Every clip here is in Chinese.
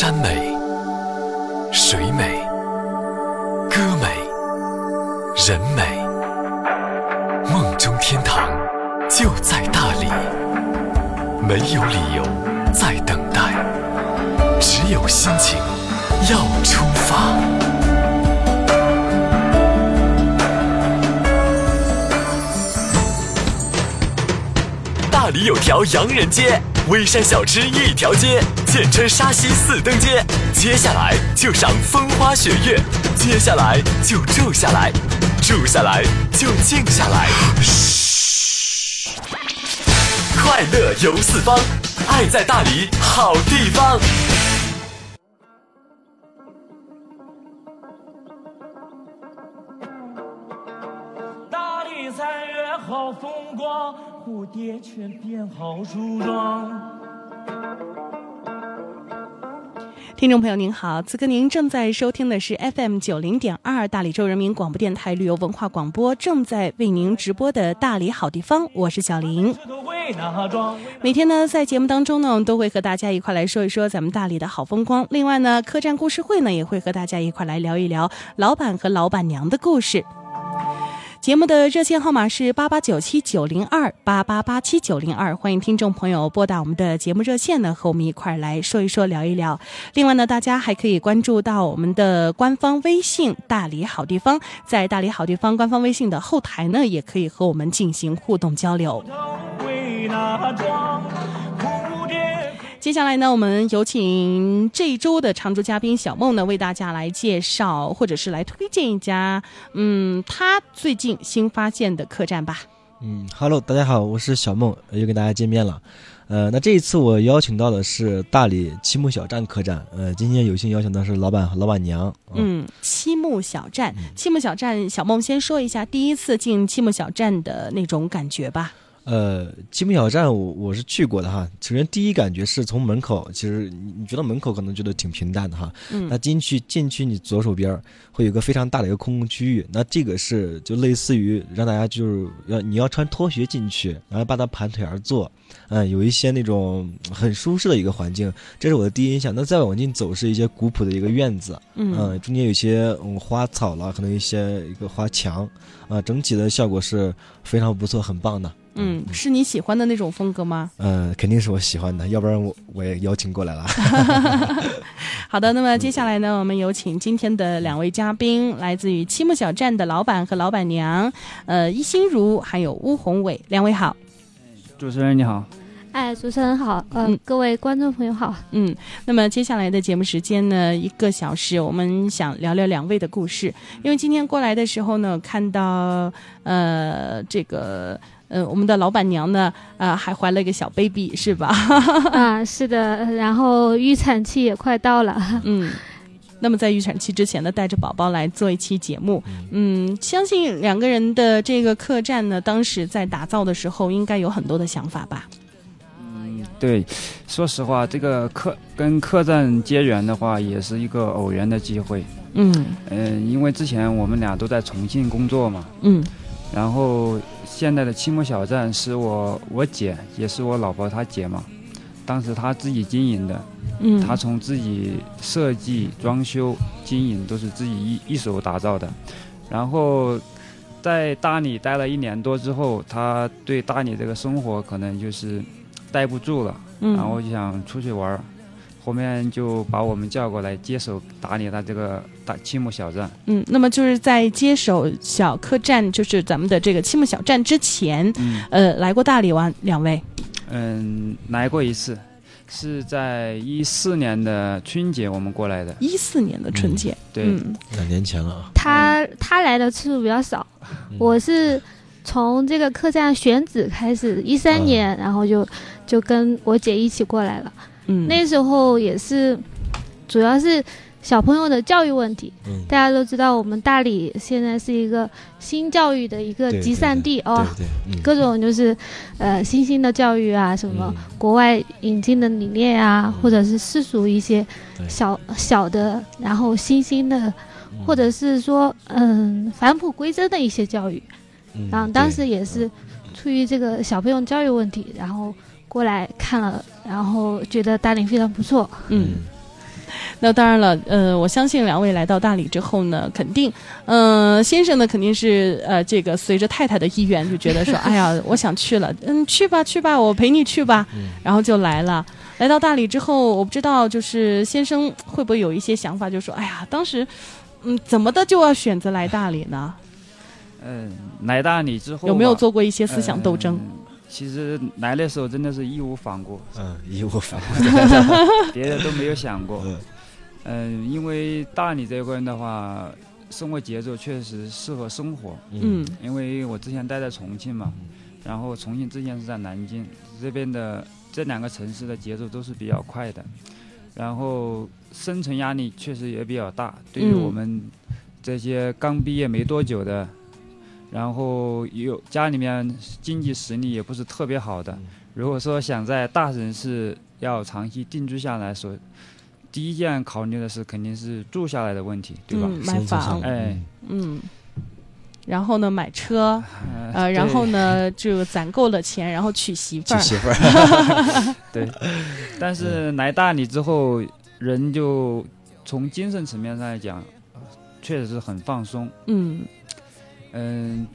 山美、水美、歌美、人美，梦中天堂就在大理。没有理由再等待，只有心情要出发。大理有条洋人街，微山小吃一条街，简称沙溪四登街。接下来就赏风花雪月，接下来就住下来，住下来就静下来。嘘，快乐游四方，爱在大理好地方。大理三月好风光，蝴蝶泉边好梳妆。听众朋友您好，此刻您正在收听的是 FM 九零点二大理州人民广播电台旅游文化广播，正在为您直播的大理好地方，我是小林。每天呢，在节目当中呢，我们都会和大家一块来说一说咱们大理的好风光。另外呢，客栈故事会呢，也会和大家一块来聊一聊老板和老板娘的故事。节目的热线号码是八八九七九零二八八八七九零二，欢迎听众朋友拨打我们的节目热线呢，和我们一块来说一说、聊一聊。另外呢，大家还可以关注到我们的官方微信“大理好地方”，在“大理好地方”官方微信的后台呢，也可以和我们进行互动交流。接下来呢，我们有请这一周的常驻嘉宾小梦呢，为大家来介绍或者是来推荐一家，嗯，他最近新发现的客栈吧。嗯，Hello，大家好，我是小梦，又跟大家见面了。呃，那这一次我邀请到的是大理七木小站客栈，呃，今天有幸邀请到是老板和老板娘。嗯，七木小站，七木小站，小梦先说一下第一次进七木小站的那种感觉吧。呃，七木小站我我是去过的哈。首先第一感觉是从门口，其实你你觉得门口可能觉得挺平淡的哈。嗯那进去进去，你左手边儿会有个非常大的一个空空区域，那这个是就类似于让大家就是要你要穿拖鞋进去，然后把它盘腿而坐，嗯，有一些那种很舒适的一个环境，这是我的第一印象。那再往进走是一些古朴的一个院子，嗯嗯，中间有些嗯花草了，可能一些一个花墙，啊，整体的效果是非常不错，很棒的。嗯，是你喜欢的那种风格吗？嗯，肯定是我喜欢的，要不然我我也邀请过来了。好的，那么接下来呢，我们有请今天的两位嘉宾，来自于七木小站的老板和老板娘，呃，易心如还有巫宏伟，两位好。主持人你好，哎，主持人好，呃，嗯各位观众朋友好。嗯，那么接下来的节目时间呢，一个小时，我们想聊聊两位的故事。因为今天过来的时候呢，看到呃这个呃我们的老板娘呢，呃还怀了一个小 baby 是吧？啊，是的，然后预产期也快到了。嗯。那么在预产期之前呢，带着宝宝来做一期节目，嗯，相信两个人的这个客栈呢，当时在打造的时候，应该有很多的想法吧？嗯，对，说实话，这个客跟客栈结缘的话，也是一个偶然的机会。嗯嗯、因为之前我们俩都在重庆工作嘛，嗯然后现在的七木小站是我我姐，也是我老婆她姐嘛，当时她自己经营的，嗯，她从自己设计、装修、经营都是自己一一手打造的。然后在大理待了一年多之后，她对大理这个生活可能就是待不住了，嗯然后就想出去玩儿。后面就把我们叫过来接手打理他这个大青木小站。嗯，那么就是在接手小客栈，就是咱们的这个青木小站之前，嗯呃，来过大理玩两位，嗯，来过一次，是在一四年的春节我们过来的。一四年的春节，对，嗯两年前了啊。他他来的次数比较少，嗯我是从这个客栈选址开始，一三年，然后就就跟我姐一起过来了。嗯，那时候也是，主要是小朋友的教育问题。嗯，大家都知道，我们大理现在是一个新教育的一个集散地哦，对对，嗯，各种就是，呃，新兴的教育啊，什么嗯国外引进的理念啊，嗯。或者是世俗一些对。小小的，然后新兴的，嗯。或者是说，嗯，返璞归真的一些教育。嗯然后当时也是出于这个小朋友教育问题，然后过来看了，然后觉得大理非常不错。嗯。那当然了，呃，我相信两位来到大理之后呢，肯定，嗯、先生呢肯定是呃，这个随着太太的意愿，就觉得说，哎呀，我想去了，嗯，去吧去吧，我陪你去吧，然后就来了。来到大理之后，我不知道就是先生会不会有一些想法，就说，哎呀，当时，嗯，怎么的就要选择来大理呢？嗯，来大理之后有没有做过一些思想斗争？嗯其实来的时候真的是义无反顾，嗯，义无反顾。别的都没有想过。嗯嗯，因为大理这一块的话，生活节奏确实适合生活。嗯因为我之前待在重庆嘛，然后重庆之前是在南京，这边的这两个城市的节奏都是比较快的，然后生存压力确实也比较大，对于嗯我们这些刚毕业没多久的，然后有家里面经济实力也不是特别好的，如果说想在大城市要长期定居下来，所第一件考虑的是肯定是住下来的问题，对吧？嗯，买房，哎，嗯，然后呢，买车，呃呃，然后呢，就攒够了钱，然后娶媳妇儿。娶媳妇儿，对，但是来大理之后，人就从精神层面上来讲，确实是很放松。嗯嗯，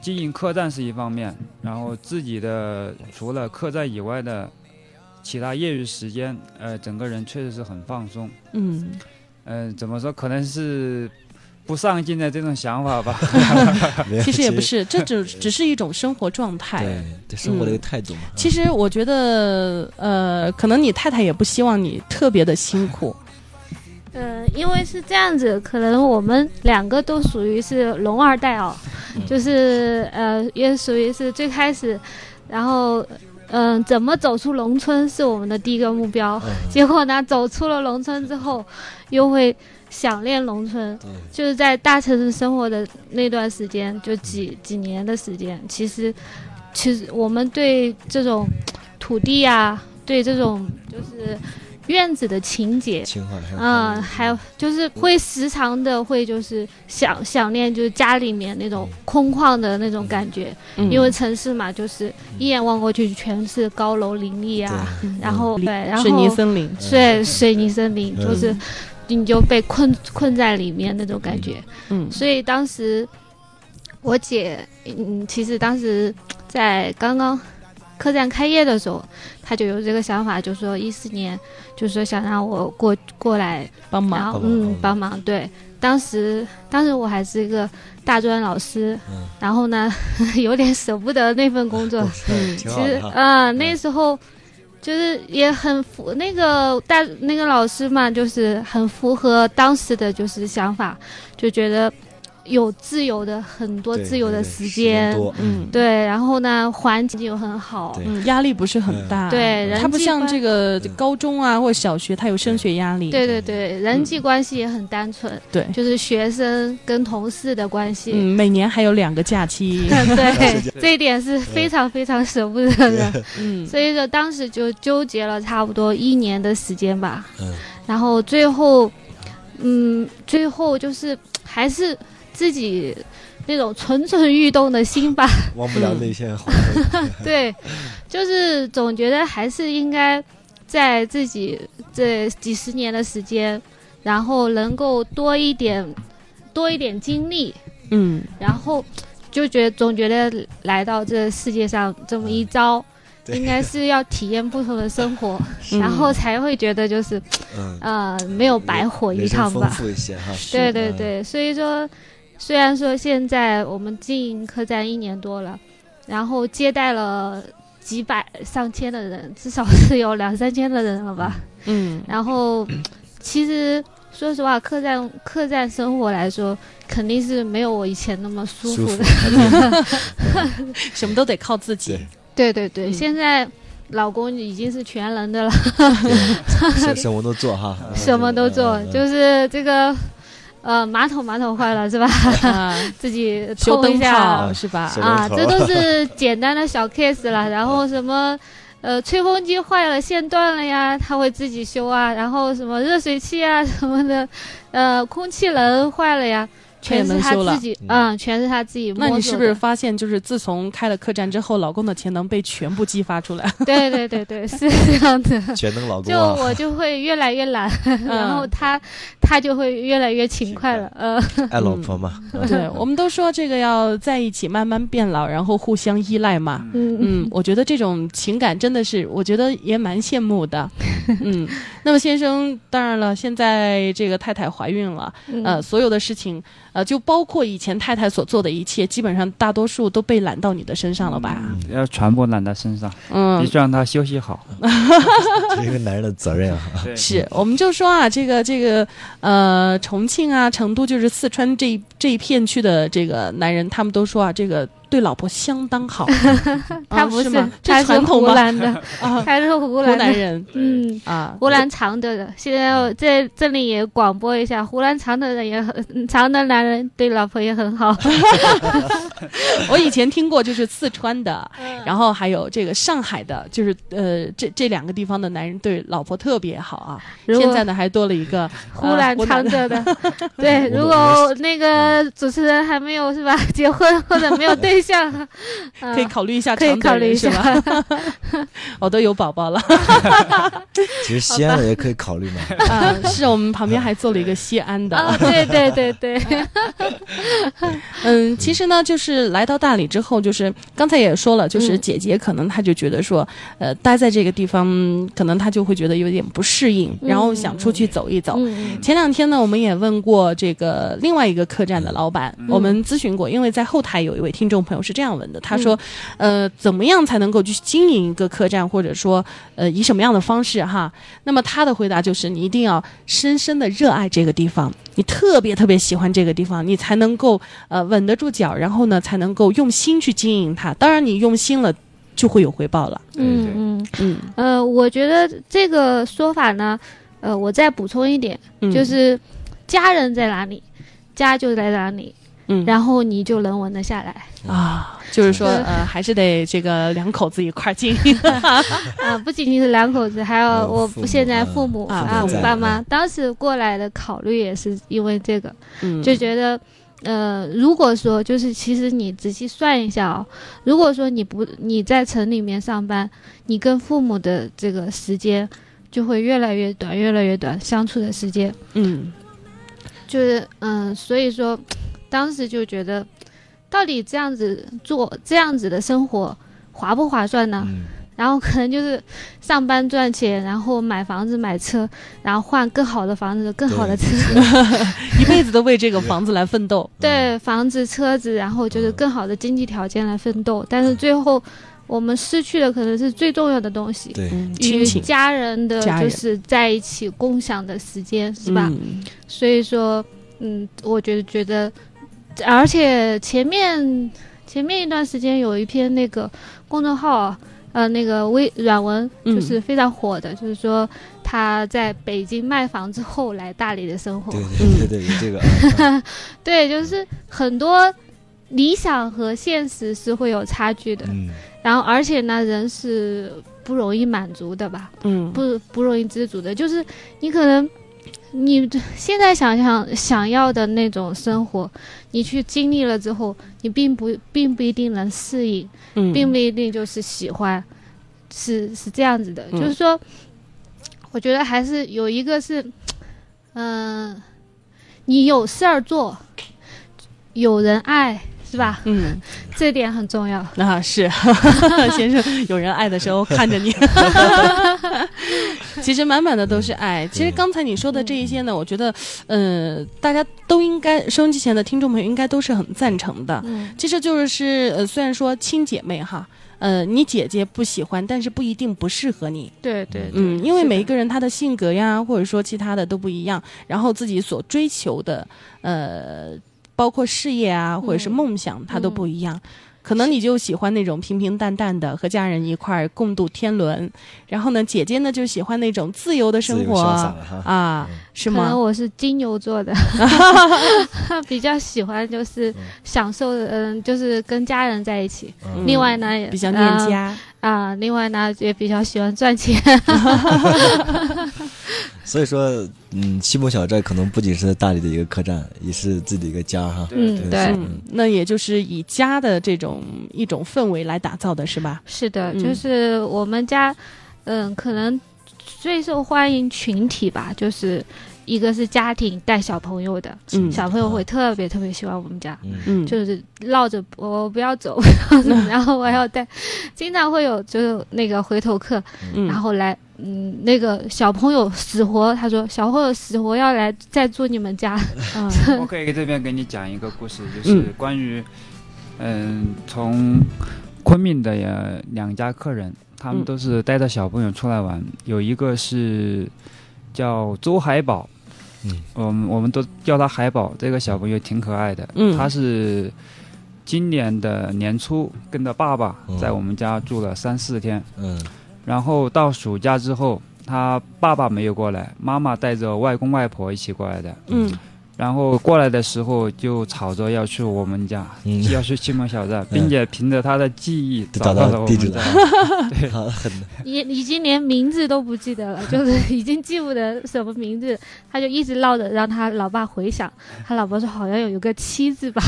经营客栈是一方面，然后自己的除了客栈以外的其他业余时间，呃，整个人确实是很放松。嗯，嗯、怎么说？可能是不上进的这种想法吧。其实也不。是，这只只是一种生活状态。对，对生活的一个态度嘛。其实我觉得，呃，可能你太太也不希望你特别的辛苦。嗯，因为是这样子，可能我们两个都属于是龙二代哦，就是呃，也属于是最开始，然后嗯、怎么走出农村是我们的第一个目标。嗯结果呢，走出了农村之后，又会想念农村。就是在大城市生活的那段时间，就几几年的时间，其实其实我们对这种土地啊、对这种就是院子的情节，情怀还有嗯，还有就是会时常的会就是想想念，就是家里面那种空旷的那种感觉，嗯。因为城市嘛，就是一眼望过去全是高楼林立啊，然后对，然后水泥森林。对水泥森林，嗯。就是你就被困困在里面那种感觉，嗯。所以当时我姐，嗯，其实当时在刚刚客栈开业的时候，她就有这个想法，就说一四年，就说想让我过过来，帮忙。后帮忙嗯帮忙。对，当时当时我还是一个大专老师，嗯然后呢 有点舍不得那份工作，嗯，其实好的哈。啊、那时候就是也很符那个大那个老师嘛，就是很符合当时的就是想法，就觉得有自由的很多自由的对对时间，嗯。对，然后呢环境又很好，嗯，压力不是很大。对人它不像这个嗯高中啊或者小学，它有升学压力。对对对，人际关系也很单纯，对。就是学生跟同事的关系。嗯，每年还有两个假期。对，这一点是非常非常舍不得的，嗯。所以说当时就纠结了差不多一年的时间吧。嗯。然后最后，嗯，最后就是还是自己那种蠢蠢欲动的心吧。忘不了那些黄昏。对，就是总觉得还是应该在自己这几十年的时间，然后能够多一点多一点经历，嗯然后就觉得总觉得来到这世界上这么一遭。对应该是要体验不同的生活，嗯然后才会觉得就是，嗯，呃，没有白活一趟吧。富一些哈。对对嗯对，所以说，虽然说现在我们经营客栈一年多了，然后接待了几百上千的人，至少是有两三千的人了吧。嗯然后，其实说实话，客栈客栈生活来说，肯定是没有我以前那么舒舒服服的。，什么都得靠自己对。对对对，嗯现在老公已经是全能的了，什什么都做哈，什么都做，就是这个。呃，马桶马桶坏了是吧？啊，自己修一下泡是吧？啊，这都是简单的小 case 了。然后什么，呃，吹风机坏了，线断了呀，他会自己修啊。然后什么热水器啊什么的，呃，空气能坏了呀，全是能修了他自。己，嗯，全是他自己。那你是不是发现，就是自从开了客栈之后，老公的潜能被全部激发出来？对对对对，是这样的。全能老公就啊，我就会越来越懒，然后他他就会越来越勤快了。嗯，爱老婆嘛，啊对，我们都说这个要在一起慢慢变老，然后互相依赖嘛。嗯嗯，我觉得这种情感真的是，我觉得也蛮羡慕的。嗯，那么先生，当然了，现在这个太太怀孕了，嗯呃，所有的事情，呃，就包括以前太太所做的一切，基本上大多数都被揽到你的身上了吧？要全部揽在身上，嗯必，须让他休息好。这是一个男人的责任啊。是，我们就说啊，这个这个呃，重庆啊、成都，就是四川这这一片区的这个男人，他们都说啊，这个对老婆相当好。他不是他是传统？湖南的，啊，他是湖湖南人嗯，啊，湖南常德的。现在我在这里也广播一下，湖南常德的也很，嗯常德男人对老婆也很好。我以前听过，就是四川的，嗯然后还有这个上海的，就是呃，这这两个地方的男人对老婆特别好啊。现在呢，还多了一个湖南呃常德的，对，如果那个主持人还没有是吧，结婚或者没有对象，嗯 可以考虑一下可以考虑一下吧？我都有宝宝了 其实西安的也可以考虑嘛。啊，是我们旁边还做了一个西安的。啊，对对对对，嗯，其实呢，就是来到大理之后，就是刚才也说了，就是嗯姐姐可能她就觉得说，呃，待在这个地方，可能她就会觉得有点不适应，然后想出去走一走。嗯前两天呢，我们也问过这个另外一个客栈的老板，我们咨询过，因为在后台有一位听众朋友是这样问的，他说，呃，怎么样才能够去经营一个客栈，或者说，呃，以什么样的方式哈？那么他的回答就是，你一定要深深的热爱这个地方，你特别特别喜欢这个地方，你才能够呃稳得住脚，然后呢，才能够用心去经营它。当然，你用心了，就会有回报了。嗯嗯嗯，呃，我觉得这个说法呢，呃，我再补充一点，嗯就是家人在哪里，家就在哪里，嗯，然后你就能稳得下来。啊，就是说，呃，还是得这个两口子一块儿经营。啊，不仅仅是两口子，还有我现在啊父母啊啊，我爸妈当时过来的考虑也是因为这个，嗯，就觉得。呃，如果说就是，其实你仔细算一下哦，如果说你不你在城里面上班，你跟父母的这个时间就会越来越短，越来越短，相处的时间嗯就是嗯、所以说当时就觉得，到底这样子做这样子的生活划不划算呢？嗯，然后可能就是上班赚钱，然后买房子买车，然后换更好的房子、更好的车，一辈子都为这个房子来奋斗。对房子、车子，然后就是更好的经济条件来奋斗。但是最后我们失去的可能是最重要的东西，与家人的就是在一起共享的时间，是吧？嗯。所以说，嗯，我觉得觉得，而且前面前面一段时间有一篇那个公众号啊，呃，那个微软文嗯。就是非常火的，就是说他在北京卖房之后来大理的生活，对对对这个啊，对，就是很多理想和现实是会有差距的，嗯，然后而且呢，人是不容易满足的吧，嗯，不不容易知足的，就是你可能你现在想想想要的那种生活，你去经历了之后，你并不并不一定能适应，嗯并不一定就是喜欢，是是这样子的，嗯就是说，我觉得还是有一个是，嗯、你有事儿做，有人爱，是吧？嗯，这点很重要。啊是，先生，有人爱的时候看着你。其实满满的都是爱。其实刚才你说的这一些呢，我觉得，呃，大家都应该收音机前的听众朋友应该都是很赞成的。嗯其实就是呃，虽然说亲姐妹哈，呃，你姐姐不喜欢，但是不一定不适合你。对对对，嗯，因为每一个人他的性格呀，或者说其他的都不一样，然后自己所追求的，呃，包括事业啊，或者是嗯梦想，他都不一样。可能你就喜欢那种平平淡淡的，和家人一块儿共度天伦，然后呢，姐姐呢就喜欢那种自由的生活啊，嗯是吗？可能我是金牛座的，比较喜欢就是享受，嗯，就是跟家人在一起。嗯另外呢，也比较念呃家，啊，另外呢也比较喜欢赚钱。所以说，嗯，西部小寨可能不仅是大理的一个客栈，也是自己的一个家哈。嗯，对，嗯，那也就是以家的这种一种氛围来打造的是吧？是的，嗯就是我们家，嗯，可能最受欢迎群体吧，就是一个是家庭带小朋友的，嗯。小朋友会特别特别喜欢我们家。嗯。嗯，就是绕着我不要走，然后我要带，经常会有就是那个回头客，嗯。然后来，嗯，那个小朋友死活，他说小朋友死活要来再住你们家，嗯。我可以这边给你讲一个故事，就是嗯。关于，嗯，从昆明的呀两家客人，他们嗯。都是带着小朋友出来玩，有一个是叫周海宝，嗯，我们我们都叫他海宝，这个小朋友挺可爱的，嗯。他是今年的年初跟着爸爸嗯。在我们家住了三四天，嗯。然后到暑假之后，他爸爸没有过来，妈妈带着外公外婆一起过来的。嗯然后过来的时候就吵着要去我们家，嗯。要去西门小寨，并且凭着他的记忆找找到了我到地址们了。家。对，很。已已经连名字都不记得了，就是已经记不得什么名字，他就一直闹着让他老爸回想，他老婆说好像有一个七字吧，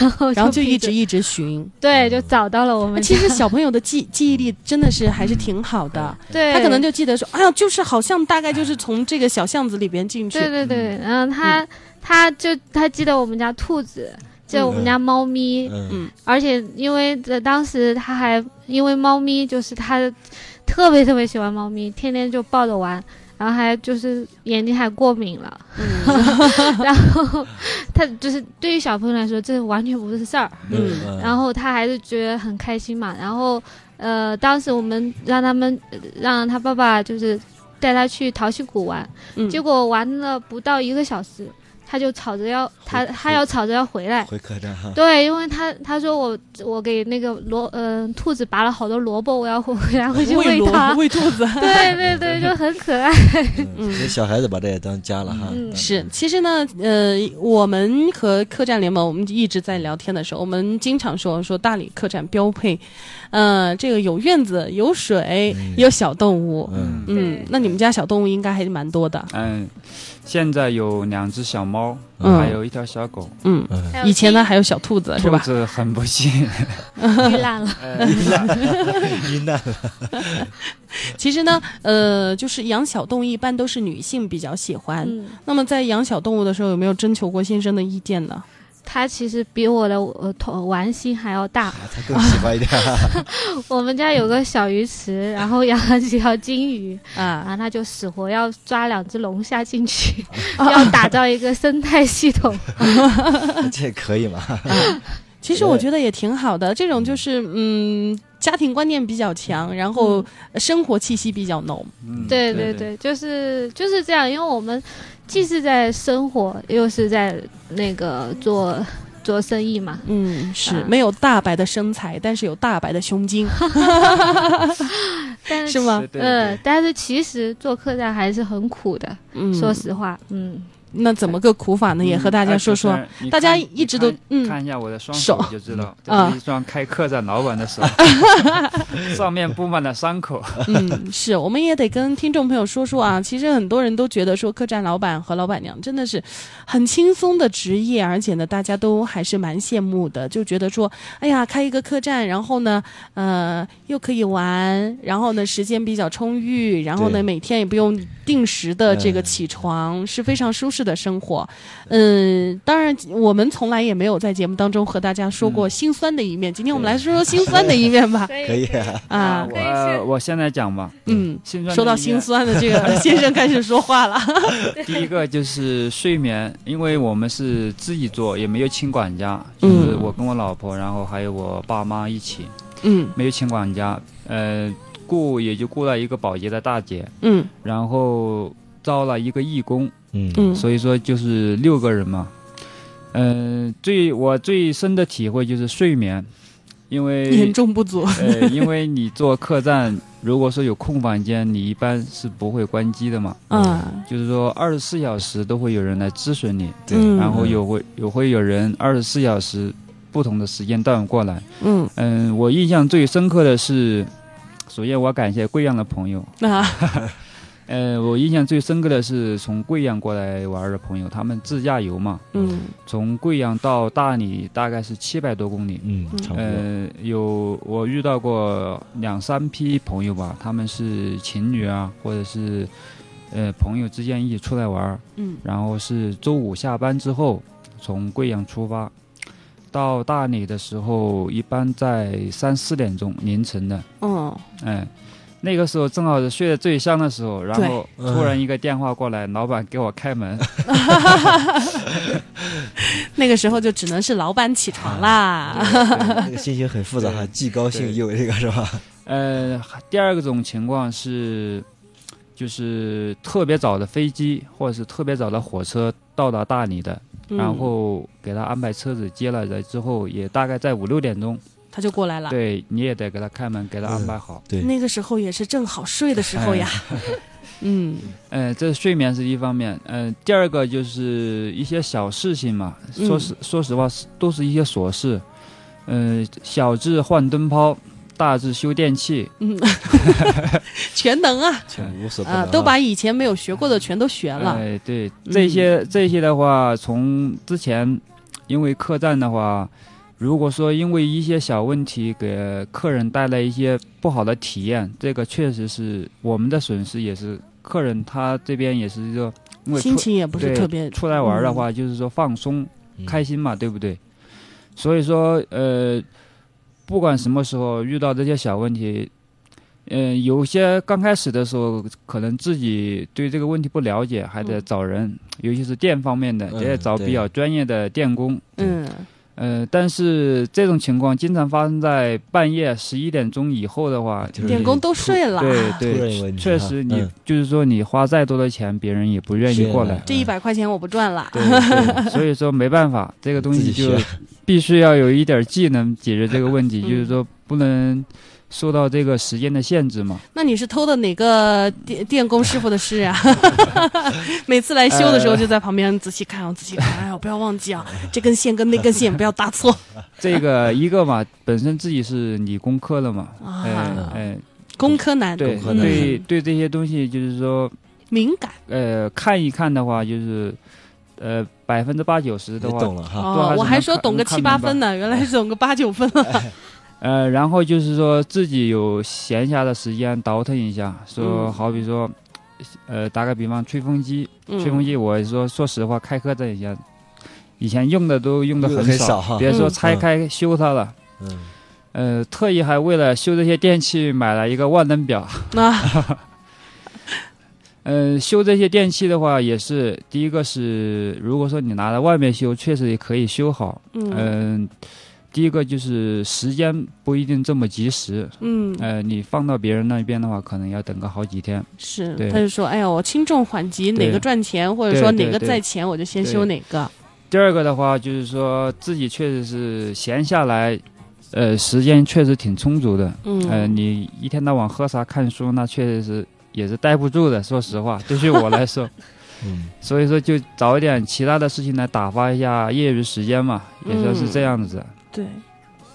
然后然后就一直一直寻。对，就找到了我们家。其实小朋友的记记忆力真的是还是挺好的，对。他可能就记得说，哎呀，就是好像大概就是从这个小巷子里边进去。对对对，然后他、他就他记得我们家兔子，记得我们家猫咪，嗯。而且因为呃当时他还因为猫咪就是他特别特别喜欢猫咪，天天就抱着玩。然后还就是眼睛还过敏了，然后他就是对于小朋友来说，这完全不是事儿。嗯。然后他还是觉得很开心嘛。然后呃，当时我们让他们呃让他爸爸就是带他去淘气谷玩，嗯。结果玩了不到一个小时，他就吵着要他他要吵着要回来。回客栈哈。对，因为他他说我我给那个萝嗯、兔子拔了好多萝卜，我要回回来回去喂它。喂兔子。对对对，就很可爱。嗯，这小孩子把这也当家了哈。嗯是，其实呢，呃，我们和客栈联盟，我们一直在聊天的时候，我们经常说说大理客栈标配，呃，这个有院子、有水、嗯有小动物。嗯嗯，那你们家小动物应该还是蛮多的。嗯，现在有两只小猫，嗯还有一条小狗，嗯，嗯，以前呢还有小兔子是吧？兔子很不幸，遇难了。呃 遇难了。其实呢，呃，就是养小动物一般都是女性比较喜欢。嗯，那么在养小动物的时候，有没有征求过先生的意见呢？它其实比我的呃头玩心还要大。他更喜欢一点。我们家有个小鱼池，然后养了几条金鱼，然啊，后他就死活要抓两只龙虾进去，要打造一个生态系统。这可以吗？其实我觉得也挺好的，这种就是嗯，家庭观念比较强，然后生活气息比较浓。嗯对对对，就是就是这样，因为我们既是在生活，又是在那个做做生意嘛。嗯，是啊。没有大白的身材，但是有大白的胸襟，但是是吗？对对。呃，但是其实做客栈还是很苦的，嗯，说实话，嗯，那怎么个苦法呢？也和大家说说。大家一直都嗯看一下我的双手手就知道，啊这是一双开客栈老板的手，上面布满了伤口。嗯，是，我们也得跟听众朋友说说啊。其实很多人都觉得说，客栈老板和老板娘真的是很轻松的职业，而且呢，大家都还是蛮羡慕的，就觉得说，哎呀，开一个客栈，然后呢，呃，又可以玩，然后呢，时间比较充裕，然后呢，每天也不用定时的这个嗯起床，是非常舒适的生活。嗯，当然，我们从来也没有在节目当中和大家说过心酸的一面，今天我们来说说心酸的一面吧。可以啊。啊，我我现在讲吧，嗯。心酸说到心酸的这个 先生开始说话了。第一个就是睡眠，因为我们是自己做，也没有请管家，就是嗯我跟我老婆，然后还有我爸妈一起，嗯没有请管家，呃，雇也就雇了一个保洁的大姐，嗯然后招了一个义工，嗯嗯所以说就是六个人嘛。嗯、最我最深的体会就是睡眠，因为严重不足。呃，因为你做客栈，如果说有空房间，你一般是不会关机的嘛。嗯，就是说，二十四小时都会有人来咨询你，对嗯然后有会有会有人二十四小时不同的时间段过来。嗯嗯，我印象最深刻的是，首先我感谢贵阳的朋友，啊 呃，我印象最深刻的是从贵阳过来玩的朋友，他们自驾游嘛，嗯。从贵阳到大理大概是七百多公里。嗯，差不多。呃，有我遇到过两三批朋友吧，他们是情侣啊，或者是呃朋友之间一起出来玩儿，嗯。然后是周五下班之后从贵阳出发，到大理的时候一般在三四点钟凌晨的，嗯，哎，那个时候正好是睡得最香的时候，然后突然一个电话过来，老板给我开门，那个时候就只能是老板起床啦。那个心情很复杂哈，既高兴又这个是吧？呃，第二个种情况是，就是特别早的飞机或者是特别早的火车到达大理的，嗯然后给他安排车子接了来之后，也大概在五六点钟，他就过来了。对，你也得给他开门，给他安排好。对，那个时候也是正好睡的时候呀。嗯。呃，这睡眠是一方面，呃，第二个就是一些小事情嘛，嗯。说实、说实话是都是一些琐事，呃，小至换灯泡，大至修电器，嗯，全能啊。全无所不能啊，都把以前没有学过的全都学了。哎，对，嗯。这些、这些的话，从之前因为客栈的话，如果说因为一些小问题给客人带来一些不好的体验，这个确实是我们的损失，也是客人他这边也是一个因为出心情也不是特别出来玩的话，就是说放松、嗯开心嘛，对不对？所以说，呃，不管什么时候遇到这些小问题，嗯、有些刚开始的时候，可能自己对这个问题不了解，还得嗯。找人，尤其是电方面的，也得找比较专业的电工。嗯呃，但是这种情况经常发生在半夜十一点钟以后的话，就是电工都睡了。对对，确实你、嗯就是说你花再多的钱，别人也不愿意过来。这一百块钱我不赚了。对对，所以说没办法，这个东西就必须要有一点技能解决这个问题，嗯就是说不能受到这个时间的限制嘛。那你是偷的哪个电电工师傅的师啊？每次来修的时候就在旁边仔细看哦，仔细看，哎呀，不要忘记啊，这根线跟那根线不要搭错这个一个嘛，本身自己是理工科的嘛，哎啊。哎，工科男，对男对对，这些东西就是说，敏感呃，看一看的话，就是呃百分之八九十你的话，懂了哈。哦，我还说懂个七八分呢，原来是懂个八九分了。呃，然后就是说自己有闲暇的时间倒腾一下，说嗯。好比说，呃，打个比方，吹风机，吹风嗯机，我说说实话，开客栈以前，以前用的都用的很很少别说嗯。拆开修它了，嗯，呃，特意还为了修这些电器买了一个万能表。啊，呃，修这些电器的话，也是第一个是，如果说你拿到外面修，确实也可以修好。嗯。嗯、第一个就是时间不一定这么及时。嗯，呃，你放到别人那边的话，可能要等个好几天。是，他就说，哎呀，我轻重缓急，哪个赚钱，或者说哪个在前，我就先修哪个。第二个的话，就是说自己确实是闲下来，呃，时间确实挺充足的。嗯，呃，你一天到晚喝茶看书，那确实是也是待不住的。说实话，对于我来说，嗯，所以说就找一点其他的事情来打发一下业余时间嘛，也算是嗯这样子。对，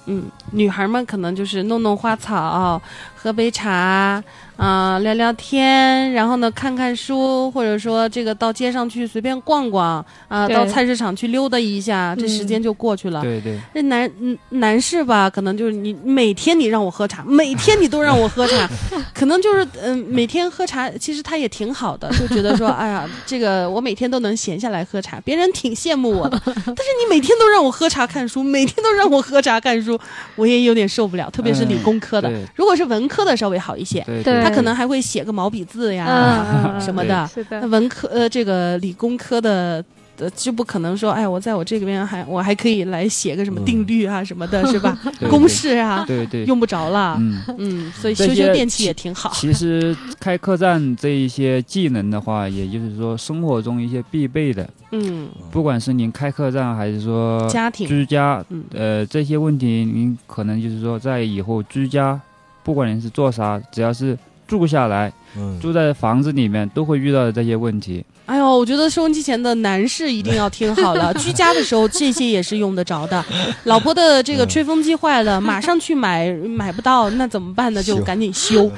嗯，女孩们可能就是弄弄花草，喝杯茶，啊、聊聊天，然后呢看看书，或者说这个到街上去随便逛逛，啊、对到菜市场去溜达一下，这时间就过去了。对对这男嗯男士吧，可能就是你每天你让我喝茶，每天你都让我喝茶，可能就是嗯、每天喝茶，其实他也挺好的，就觉得说哎呀，这个我每天都能闲下来喝茶，别人挺羡慕我的，但是你每天都让我喝茶看书，每天都让我喝茶看书，我也有点受不了，特别是理工科的，嗯如果是文科的稍微好一些，他可能还会写个毛笔字呀、嗯什么的，是的那，文科呃，这个理工科的。呃，就不可能说，哎，我在我这边还我还可以来写个什么定律啊什么的，是吧？公式啊，对对，用不着了。嗯。嗯，所以修修电器也挺好。其实开客栈这一些技能的话，也就是说生活中一些必备的，嗯，不管是您开客栈还是说家庭，居家，嗯呃，这些问题您可能就是说在以后居家，不管您是做啥，只要是住下来，嗯，住在房子里面，都会遇到的这些问题。哎呦，我觉得收音机前的男士一定要听好了，居家的时候这些也是用得着的。老婆的这个吹风机坏了，马上去买，买不到那怎么办呢？就赶紧修，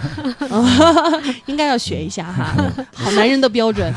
应该要学一下哈，好男人的标准。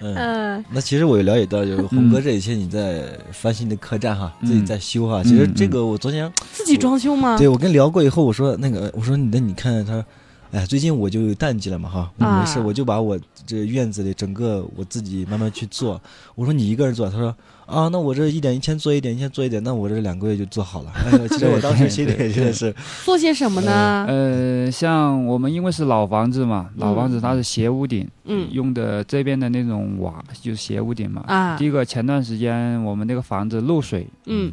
嗯。嗯，那其实我也了解到，就是红哥这几天你在翻新的客栈哈，自己在修哈。其实这个我昨天自己装修吗？对我跟聊过以后，我说那个我说你那你看他，哎，最近我就淡季了嘛哈，我没事，啊我就把我这院子里整个我自己慢慢去做。我说你一个人做，他说啊，那我这一点一天做一点，一天做一点，那我这两个月就做好了。哎，其实我当时心里也真的是，做些什么呢？呃，像我们因为是老房子嘛，老房子它是斜屋顶，嗯用的这边的那种瓦就是斜屋顶嘛。啊第一个前段时间我们那个房子漏水，嗯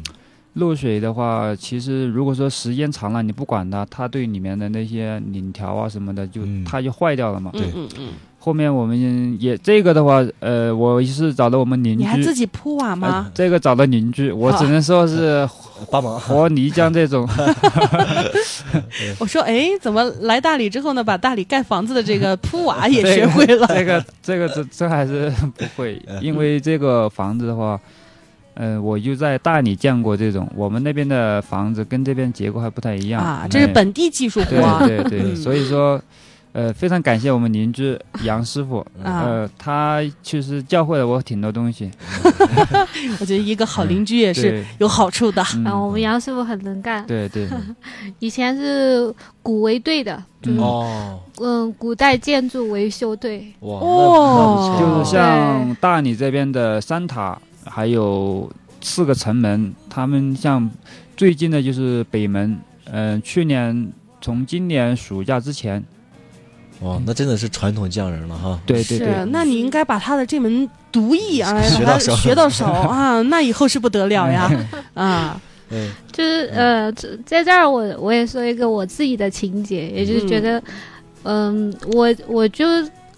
漏水的话，其实如果说时间长了你不管它，它对里面的那些拧条啊什么的就、嗯它就坏掉了嘛。对嗯嗯，后面我们也这个的话，呃，我是找了我们邻居，你还自己铺瓦呃吗？这个找到邻居，我只能说是 帮忙。活泥浆这种。我说，哎，怎么来大理之后呢，把大理盖房子的这个铺瓦也学会了？这个这个这这还是不会，因为这个房子的话，呃，我就在大理见过这种，我们那边的房子跟这边结构还不太一样。啊，这是哎本地技术活。啊。对对对，嗯。所以说。呃，非常感谢我们邻居 杨师傅，啊。呃，他其实教会了我挺多东西。我觉得一个好邻居也是有好处的。嗯。然后我们杨师傅很能干，对对，以前是古维队的，就是嗯哦，嗯，古代建筑维修队。哇，就是像大理这边的三塔，还有四个城门，他们像最近的就是北门，嗯、去年从今年暑假之前，哦，那真的是传统匠人了哈。是对对。对，，那你应该把他的这门独艺啊，学到手。学到手 啊，那以后是不得了呀啊！嗯。就是呃，这在这儿我我也说一个我自己的情节，也就是觉得，嗯，我我就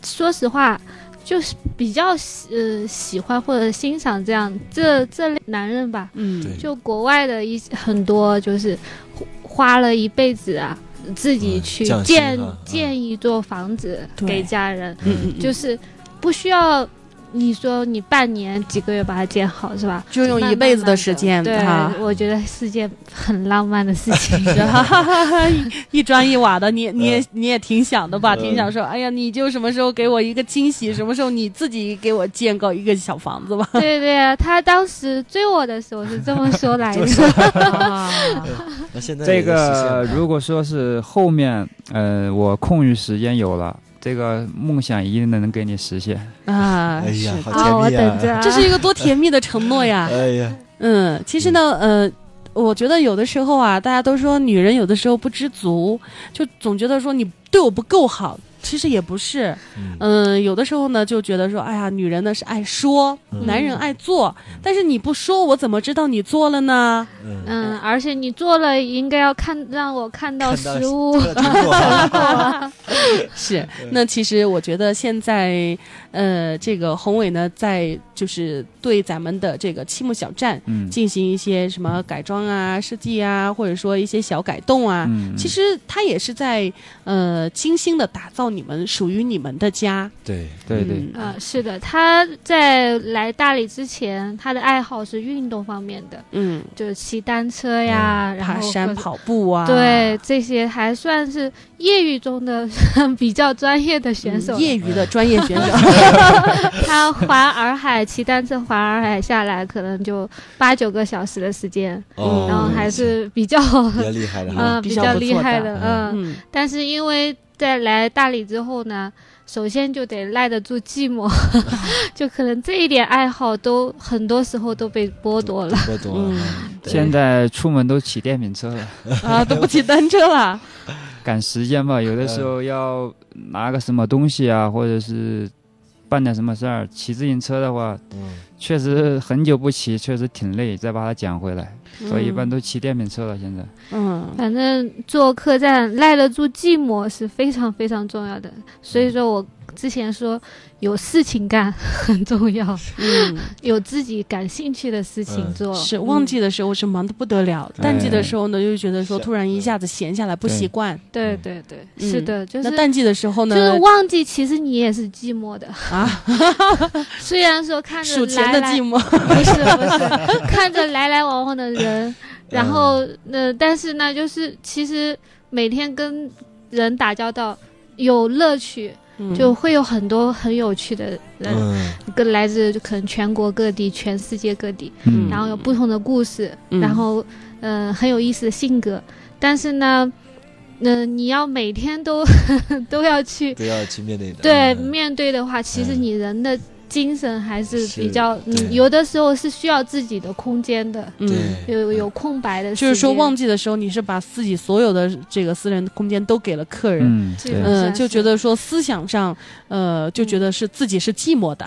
说实话，就是比较喜呃喜欢或者欣赏这样这这类男人吧。嗯，就国外的一些很多就是花了一辈子啊，自己嗯去建、建一座房子给家人，嗯嗯，嗯就是不需要你说你半年几个月把它建好是吧？就用一辈子的时间对，啊，我觉得是件很浪漫的事情。哈哈哈哈一一砖一瓦的，你你也你也挺想的吧？嗯挺想说，哎呀，你就什么时候给我一个惊喜，什么时候你自己给我建个一个小房子吧？对对，他当时追我的时候是这么说来的。啊 那现在这个如果说是后面，呃，我空余时间有了，这个梦想一定能给你实现。啊，哎呀，好好，我甜蜜啊！等着啊。这是一个多甜蜜的承诺呀！哎呀，嗯，其实呢，呃，我觉得有的时候啊，大家都说女人有的时候不知足，就总觉得说你对我不够好。其实也不是，嗯。嗯、有的时候呢，就觉得说，哎呀，女人呢是爱说，嗯。男人爱做，但是你不说，我怎么知道你做了呢？嗯，嗯，而且你做了，应该要看让我看到实物。这个成果啊是，那其实我觉得现在，呃，这个宏伟呢，在就是对咱们的这个七木小站嗯。进行一些什么改装啊、设计啊，或者说一些小改动啊，嗯，其实他也是在呃精心的打造你们属于你们的家。对，对对，嗯呃，是的，他在来大理之前，他的爱好是运动方面的，嗯，就是骑单车呀，然后爬山、跑步啊，对，这些还算是业余中的 比较专业的选手嗯。业余的专业选手。他环洱海骑单车环洱海下来，可能就八九个小时的时间，嗯，然后还是比较比较厉害的。嗯比较厉害的，嗯。嗯，但是因为在来大理之后呢，首先就得耐得住寂寞，就可能这一点爱好都很多时候都被剥夺了。多多嗯。啊，现在出门都骑电瓶车了，啊，都不骑单车了。赶时间吧，有的时候要拿个什么东西啊，或者是办点什么事儿，骑自行车的话，嗯，确实很久不骑，确实挺累，再把它捡回来，所以一般嗯。都骑电瓶车了。现在，嗯。反正做客栈耐得住寂寞是非常非常重要的，所以说我之前说，有事情干很重要，嗯，有自己感兴趣的事情嗯做。是旺季的时候是忙得不得了，淡季的时候呢，就觉得说突然一下子闲下来不习惯。对。对对，嗯是的，就是那淡季的时候呢？就是，旺季，其实你也是寂寞的。啊，虽然说看着数钱的寂寞。不是不是，看着来来往往的人，然后呃，但是呢，就是其实每天跟人打交道有乐趣，嗯。就会有很多很有趣的人，嗯，跟来自可能全国各地、全世界各地，嗯。然后有不同的故事，嗯。然后嗯、呃很有意思的性格，但是呢。嗯、你要每天都 都要去都要去面对的。对嗯。面对的话，其实嗯。你人的精神还是是比较，嗯，有的时候是需要自己的空间的，嗯。有有空白的，就是说，旺季的时候，你是把自己所有的这个私人空间都给了客人，嗯，就觉得说思想上，呃，就觉得是自己是寂寞的，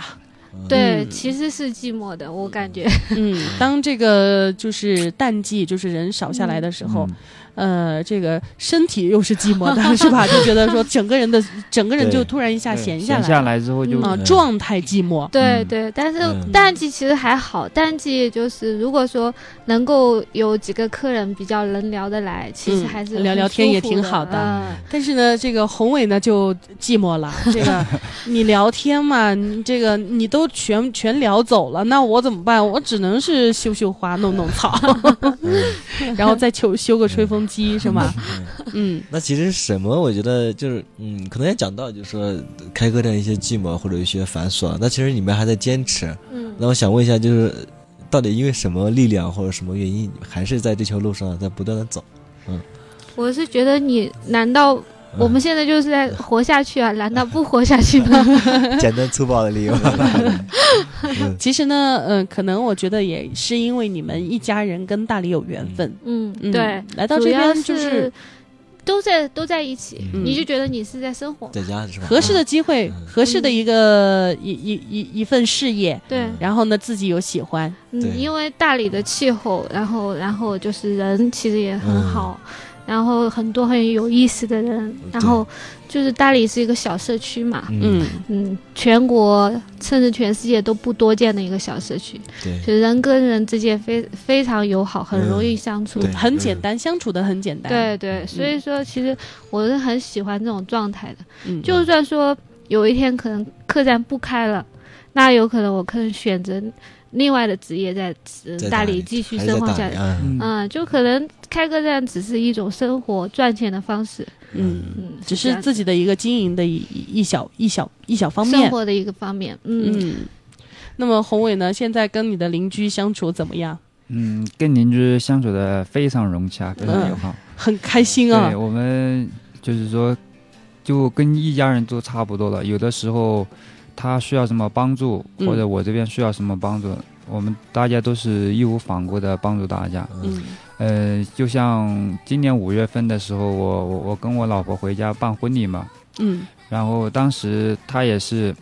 嗯。对，嗯。其实是寂寞的，我感觉，嗯，当这个就是淡季，就是人少下来的时候，嗯呃，这个身体又是寂寞的，是吧？就觉得说整个人的 整个人就突然一下闲下来闲，下来之后就啊，嗯状态寂寞，嗯。对对，但是嗯。淡季其实还好，淡季就是如果说能够有几个客人比较能聊得来，其实嗯还是聊聊天也挺好的。嗯。但是呢，这个宏伟呢就寂寞了。这个你聊天嘛，你这个你都全全聊走了，那我怎么办？我只能是修修花、弄弄草，然后再修修个吹风机，是吗？嗯那其实什么，我觉得就是，嗯，可能也讲到，就是说开课这样一些寂寞或者一些繁琐，那其实你们还在坚持。嗯那我想问一下，就是到底因为什么力量或者什么原因，还是在这条路上在不断的走？嗯我是觉得你难道嗯我们现在就是在活下去啊？难道不活下去吗？简单粗暴的理由。嗯 其实呢，嗯、可能我觉得也是因为你们一家人跟大理有缘分，嗯，嗯，对，来到这主要边就是都在都在一起，嗯你就觉得你是在生活。在家是吧？合适的机会，嗯合适的一个一一一一份事业，对，然后呢自己有喜欢，嗯，因为大理的气候，然后然后就是人其实也很好，然后很多很有意思的人，然后就是大理是一个小社区嘛，嗯。嗯，全国甚至全世界都不多见的一个小社区，对。就人跟人之间非非常友好，很容易相处。对。很简单，相处的很简单，对对，所以说其实我是很喜欢这种状态的。嗯，就算说有一天可能客栈不开了，那有可能我可能选择另外的职业在呃大理继续生活下去。嗯嗯，就可能开客栈只是一种生活赚钱的方式，嗯，嗯，只是自己的一个经营的一一一小一小一小方面生面，活的一个方面，嗯，嗯。那么宏伟呢？现在跟你的邻居相处怎么样？嗯，跟邻居相处的非常融洽，非常友好。很开心啊对，！我们就是说，就跟一家人都差不多了。有的时候他需要什么帮助，嗯或者我这边需要什么帮助，我们大家都是义无反顾的帮助大家。嗯呃，就像今年五月份的时候，我我我跟我老婆回家办婚礼嘛，嗯然后当时他也是，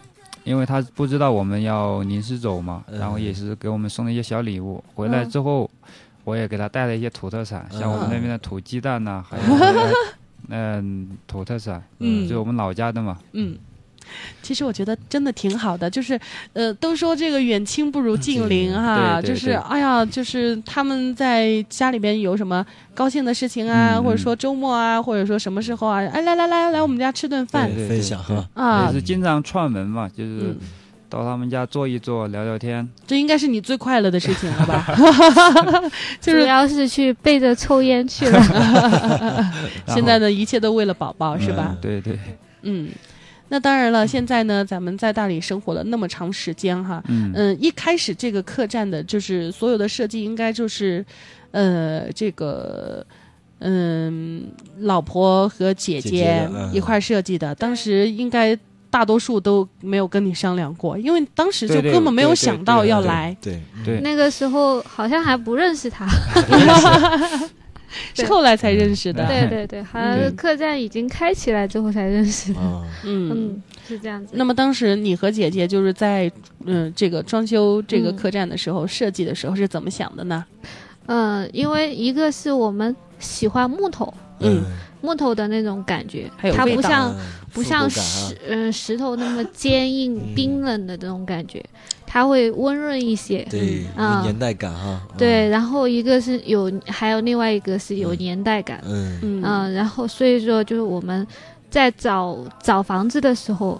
因为他不知道我们要临时走嘛，嗯然后也是给我们送了一些小礼物。回来之后，我也给他带了一些土特产，像我们那边的土鸡蛋呐、还有 嗯、土特产，嗯就我们老家的嘛。嗯。其实我觉得真的挺好的，就是，呃，都说这个远亲不如近邻哈，就是哎呀，就是他们在家里边有什么高兴的事情啊，嗯或者说周末啊，或者说什么时候啊，哎，来来来来我们家吃顿饭分享哈，啊也，是经常串门嘛，就是嗯，到他们家坐一坐，聊聊天。这应该是你最快乐的事情了吧？就是主要是去背着抽烟去了。现在的一切都为了宝宝，是吧嗯？对对，嗯，那当然了，现在呢，咱们在大理生活了那么长时间哈，嗯嗯，一开始这个客栈的，就是所有的设计应该就是，呃，这个。嗯，老婆和姐姐一块设计的，当时应该大多数都没有跟你商量过，因为当时就根本没有想到对对要来，对，对那个时候好像还不认识他，是后来才认识的。对对对，好像客栈已经开起来之后才认识的。啊，嗯，嗯，是这样子。那么当时你和姐姐就是在嗯这个装修这个嗯客栈的时候，设计的时候是怎么想的呢？嗯，因为一个是我们喜欢木头，嗯木头的那种感觉它不像嗯不像石嗯石头那么坚硬嗯冰冷的这种感觉，它会温润一些。对，嗯。有年代感哈。对，，然后一个是有，还有另外一个是有嗯。年代感。嗯。嗯。嗯，然后所以说就是我们在找找房子的时候，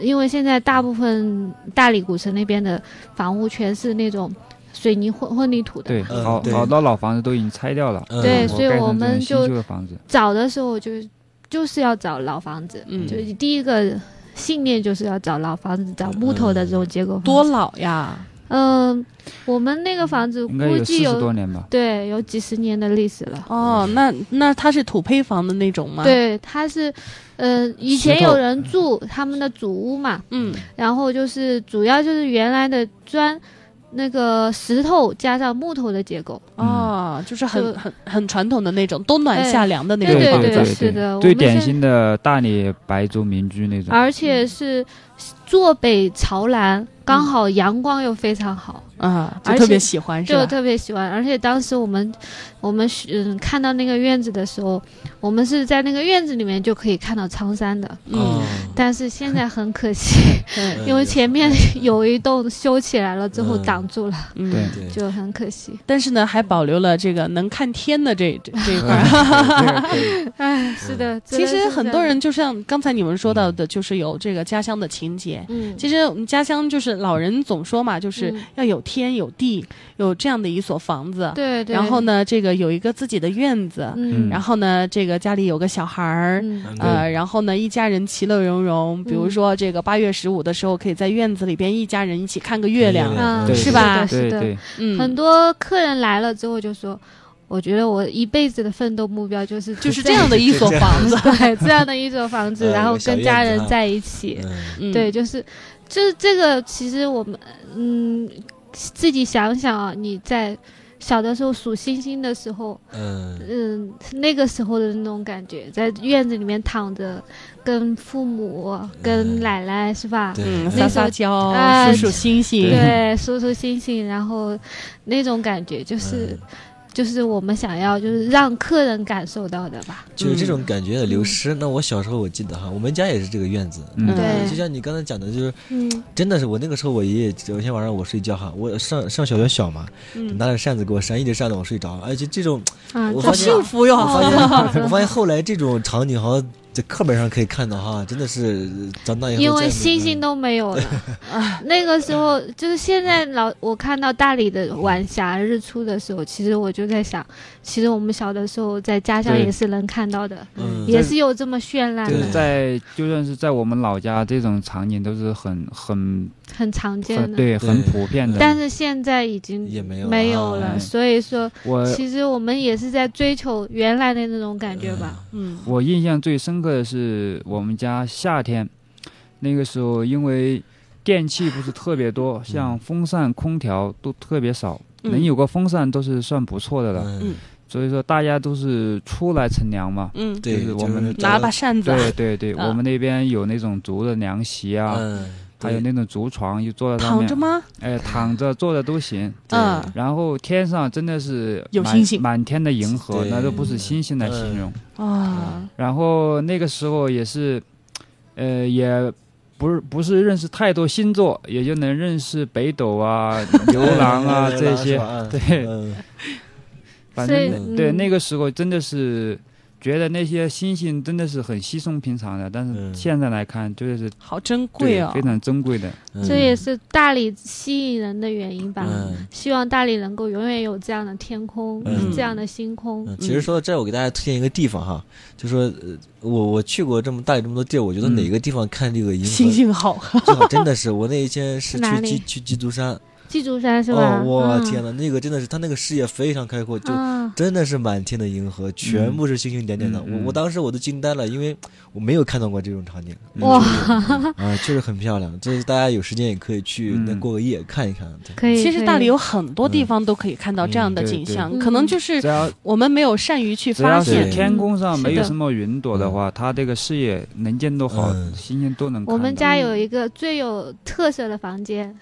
因为现在大部分大理古城那边的房屋全是那种水泥混混凝土的，对，好好多老房子都已经拆掉了，嗯。对所以我们就。找的时候就就是要找老房子，嗯。就是第一个信念就是要找老房子，找木头的这种结构。多老呀？嗯、我们那个房子估计有多年吧。对有几十年的历史了。哦，那那它是土坯房的那种吗？，对，它是，呃，以前有人住他们的祖屋嘛，嗯然后就是主要就是原来的砖，那个石头加上木头的结构。啊，就是很很很传统的那种冬暖哎夏凉的那种房子。对对对是的最典型的大理白族民居那种。而且是坐北朝南，刚好阳光又非常好，啊，就特别喜欢是就吧？特别喜欢。而且当时我们我们嗯看到那个院子的时候，我们是在那个院子里面就可以看到苍山的，嗯，但是现在很可惜，对，因为前面有一栋修起来了之后嗯。挡住了，嗯。对。对，就很可惜。但是呢，还保留了这个能看天的这这这一块 哎，是的，其实很多人，就像刚才你们说到的，就是有这个家乡的情节。嗯，其实我们家乡就是老人总说嘛，就是嗯。要有天有地，有这样的一所房子。对对。然后？呢，这个有一个自己的院子，嗯，然后呢，这个家里有个小孩儿。嗯嗯呃，然后呢，一家人其乐融融。比如嗯说，这个八月十五的时候，可以在院子里边一家人一起看个月亮月。啊，对是吧的，是的，很多客人来了之后就说。我觉得我一辈子的奋斗目标就是就是这样的一所房子。对这样的一所房子，呃 然后跟家人在一起，嗯嗯对，就是就是这个，其实我们嗯自己想想啊，你在小的时候数星星的时候，嗯嗯，那个时候的那种感觉，在院子里面躺着，跟父母、跟嗯奶奶是吧？对嗯，那撒撒时候娇，啊数数星星。对，数数星星，然后那种感觉就是。嗯就是我们想要，就是让客人感受到的吧。就是这种感觉的流失。那我小时候我记得哈，我们家也是这个院子。嗯，对就像你刚才讲的，就是嗯真的是我那个时候，我爷爷有一天晚上我睡觉哈，我上上小学小嘛，嗯，拿着扇子给我扇，一直扇到我睡着，而且这种啊，好我发现幸福哟。我发现 我发现后来这种场景好像在课本上可以看到哈，真的是长大以后因为星星都没有了。那个时候就是现在老我看到大理的晚霞日出的时候，其实我就在想，其实我们小的时候在家乡也是能看到的，嗯也是有这么绚烂对的，在就算是在我们老家，这种场景都是很很很常见的。对很普遍的。但是现在已经也没有没有啊了，所以说，我其实我们也是在追求原来的那种感觉吧。嗯我印象最深刻的是我们家夏天，那个时候因为电器不是特别多，像风扇、空调都特别少，嗯能有个风扇都是算不错的了。嗯，所以说大家都是出来乘凉嘛。嗯，就是我们拿把扇子。对对对，啊我们那边有那种竹的凉席啊，嗯，还有那种竹床，就坐在上面躺着，吗？哎，躺着坐着都行。对。嗯然后天上真的是满有星星。满天的银河，那都不是星星来形容。啊，然后那个时候也是，呃，也不是不是认识太多星座，也就能认识北斗啊、牛郎啊这些。对。嗯。反正对嗯。那个时候真的是觉得那些星星真的是很稀松平常的，但是嗯现在来看，就是好珍贵哦。非常珍贵的。嗯这也是大理吸引人的原因吧。嗯希望大理能够永远有这样的天空，嗯这样的星空。嗯，其实说到这儿，我给大家推荐一个地方哈，就说呃，我我去过这么大理这么多地儿，我觉得嗯哪个地方看这个银河星星好，最好，真的是我那一天是去去鸡去基督山，祭祖山是吧？哦，我嗯天呐，那个真的是他那个视野非常开阔，就啊，真的是满天的银河，全部是星星点点的。我我当时我都惊呆了，因为我没有看到过这种场景。哇，啊，确实很漂亮。这是大家有时间也可以去嗯那过个夜看一看。可以。其实大理有很多地方都可以看到这样的景象，嗯可能就是我们没有善于去只要是发现。天空上没有什么云朵的话，它这个视野能见度好，嗯星星都能看到。我们家有一个最有特色的房间，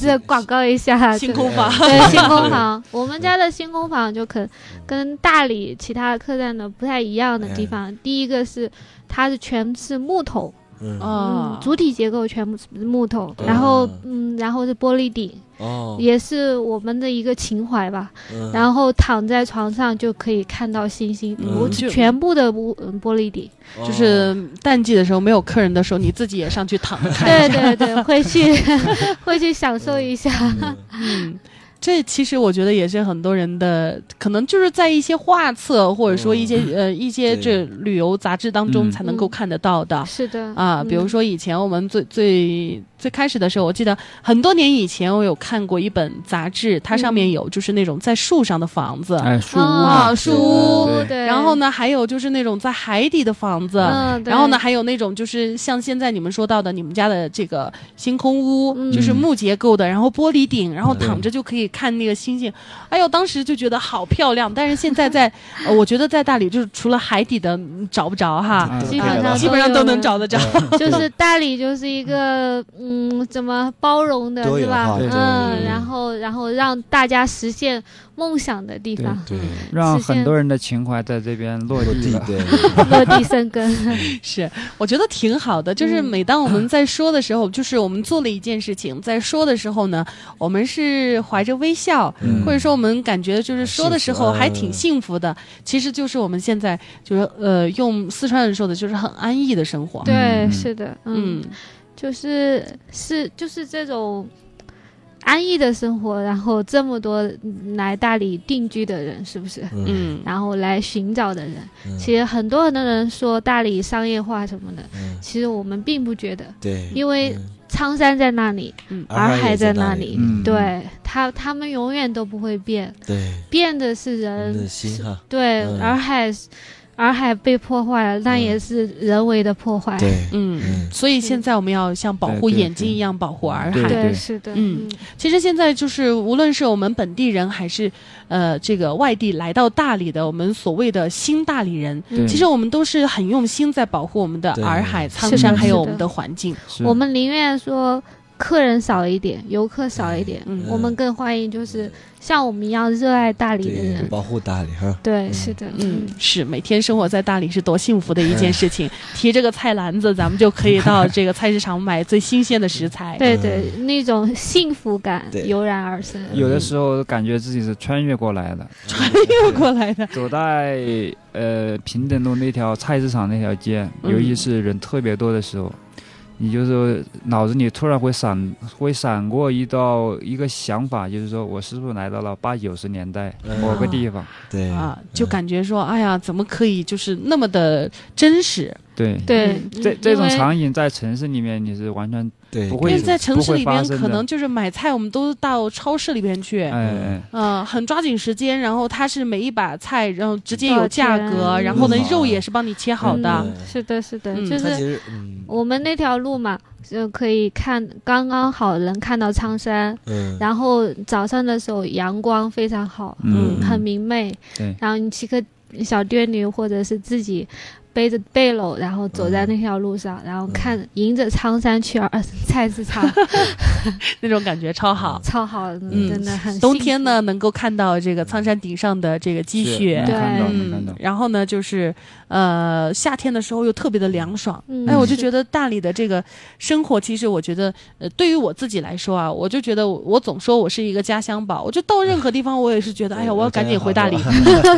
这广告一下星空房，对星空房，我们家的星空房就可跟大理其他的客栈的不太一样的地方。第一个是它是全是木头，嗯主体结构全部是木头，对然后嗯，然后是玻璃顶，哦，也是我们的一个情怀吧。嗯然后躺在床上就可以看到星星，嗯我全部的玻嗯玻璃顶。哦就是淡季的时候没有客人的时候，你自己也上去躺着看对。对对，会去 会去享受一下。嗯嗯，这其实我觉得也是很多人的，可能就是在一些画册或者说一些、呃一些这旅游杂志当中嗯。才能够看得到的。是的啊，比如嗯说以前我们最最最开始的时候，我记得很多年以前我有看过一本杂志，它上面有就是那种在树上的房子，哎，树屋啊嘛，树屋对对，然后呢还有就是那种在海底的房子，嗯，对然后呢，还有那种就是像现在你们说到的，你们家的这个星空屋，嗯。就是木结构的，然后玻璃顶，然后躺着就可以看那个星星。哎呦，当时就觉得好漂亮。但是现在在，呃我觉得在大理就是除了海底的嗯找不着哈，啊基本上基本上都能找得着。就是大理就是一个嗯，怎么包容的多元是吧？嗯，然后然后让大家实现梦想的地方，对让很多人的情怀在这边落落地。对，落地生根。是，我觉得挺好的。就是嗯每当我们在说的时候，就是我们做了一件事情，在说的时候呢，我们是怀着微笑，嗯。或者说我们感觉就是说的时候还挺幸福的。其实就是我们现在就是呃，用四川人说的，就是很安逸的生活。对，嗯。是的，嗯。嗯，就是是就是这种安逸的生活，然后这么多来大理定居的人，是不是？嗯。嗯。然后来寻找的人，嗯。其实很多很多人说大理商业化什么的，嗯。其实我们并不觉得，对，因为嗯苍山在那里，嗯。洱海在那那里，嗯。对他他们永远都不会变，对，变的是人的，心哈，对，嗯。洱海，洱海被破坏了，那嗯也是人为的破坏，对，嗯嗯，所以现在我们要像保护眼睛一样保护洱海。对，是的，嗯。其实现在就是，无论是我们本地人，还是呃这个外地来到大理的，我们所谓的新大理人，嗯。其实我们都是很用心在保护我们的洱海、苍山，还有我们的。环境。我们宁愿说客人少一点，游客少一点，嗯。我们更欢迎就是像我们一样热爱大理的，人。保护大理哈，对，嗯。是的，嗯，是每天生活在大理是多幸福的一件事情。提这个菜篮子，咱们就可以到这个菜市场买最新鲜的食材。对对，那种幸福感油然而生。有的时候感觉自己是穿越过来的，穿越过来的，走在呃平等路那条菜市场那条街，嗯。尤其是人特别多的时候，你就是脑子里突然会闪会闪过一道一个想法，就是说我是不是来到了八九十年代嗯。某个地方？对。啊，就感觉说，哎呀，怎么可以就是那么的真实？对，对。嗯，这这种场景在城市里面你是完全对，因不会为在城市里边，可能就是买菜，我们都到超市里边去。嗯，很抓紧时间，然后它是每一把菜，然后直接有价格，然后呢嗯肉也是帮你切好的。嗯是的，是的，嗯就是我们那条路嘛，就可以看刚刚好能看到苍山，嗯，然后早上的时候阳光非常好，嗯很明媚，对然后你骑个小电驴或者是自己。背着背篓，然后走在那条路上，然后看迎着苍山去二菜市场，那种感觉超好。超好，嗯真的很。冬天呢，，能够看到这个苍山顶上的这个积雪，对能看到，。嗯然后呢，就是呃，夏天的时候又特别的凉爽。嗯哎，我就觉得大理的这个生活，其实我觉得，呃，对于我自己来说啊，我就觉得我我总说我是一个家乡宝，我就到任何地方，我也是觉得，哎呀，我要赶紧回大理。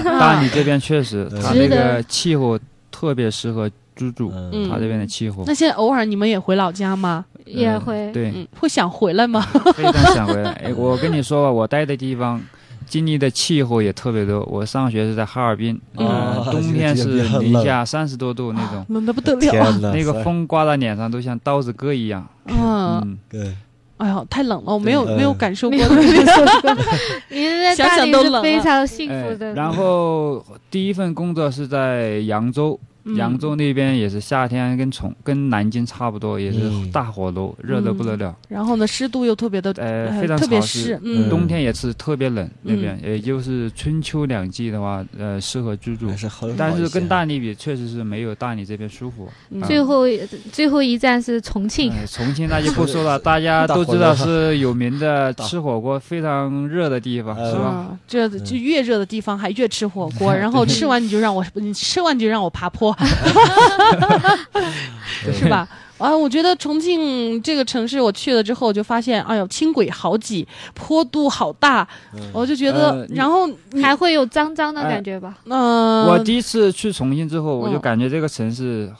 大理这边确实，对它这个气候特别适合居住，嗯它这边的气候那现在偶尔你们也回老家吗？也会，对嗯，会想回来吗？非常想回来。哎，我跟你说吧，我待的地方。经历的气候也特别多。我上学是在哈尔滨，嗯呃冬天是零下三十多度那种，冷的不得了。天哪，那个风刮到脸上都像刀子割一样。嗯，嗯，对，哎呦，太冷了，我没有对没有感受过 你在大理是非常幸福哎的。然后第一份工作是在扬州，嗯扬州那边也是夏天跟重跟南京差不多，也是嗯。大火炉，热得不得了。然后呢，湿度又特别的，呃，呃非常特别潮湿冬天也是特别冷，那嗯。边也就是春秋两季的话，呃，适合居住。是但是跟大理比，确实是没有大理这边舒服。嗯。最后最后一站是重庆，呃重庆那就不 说了，大家都知道是有名的吃火锅非常热的地方，呃是吧？啊，这就越热的地方还越吃火锅，然后吃完你就让我，你吃完你就让我爬坡，是吧？啊，我觉得重庆这个城市，我去了之后，就发现，哎呦，轻轨好挤，坡度好大，我就觉得呃，然后还会有脏脏的感觉吧？嗯，我第一次去重庆之后，我就嗯感觉这个城市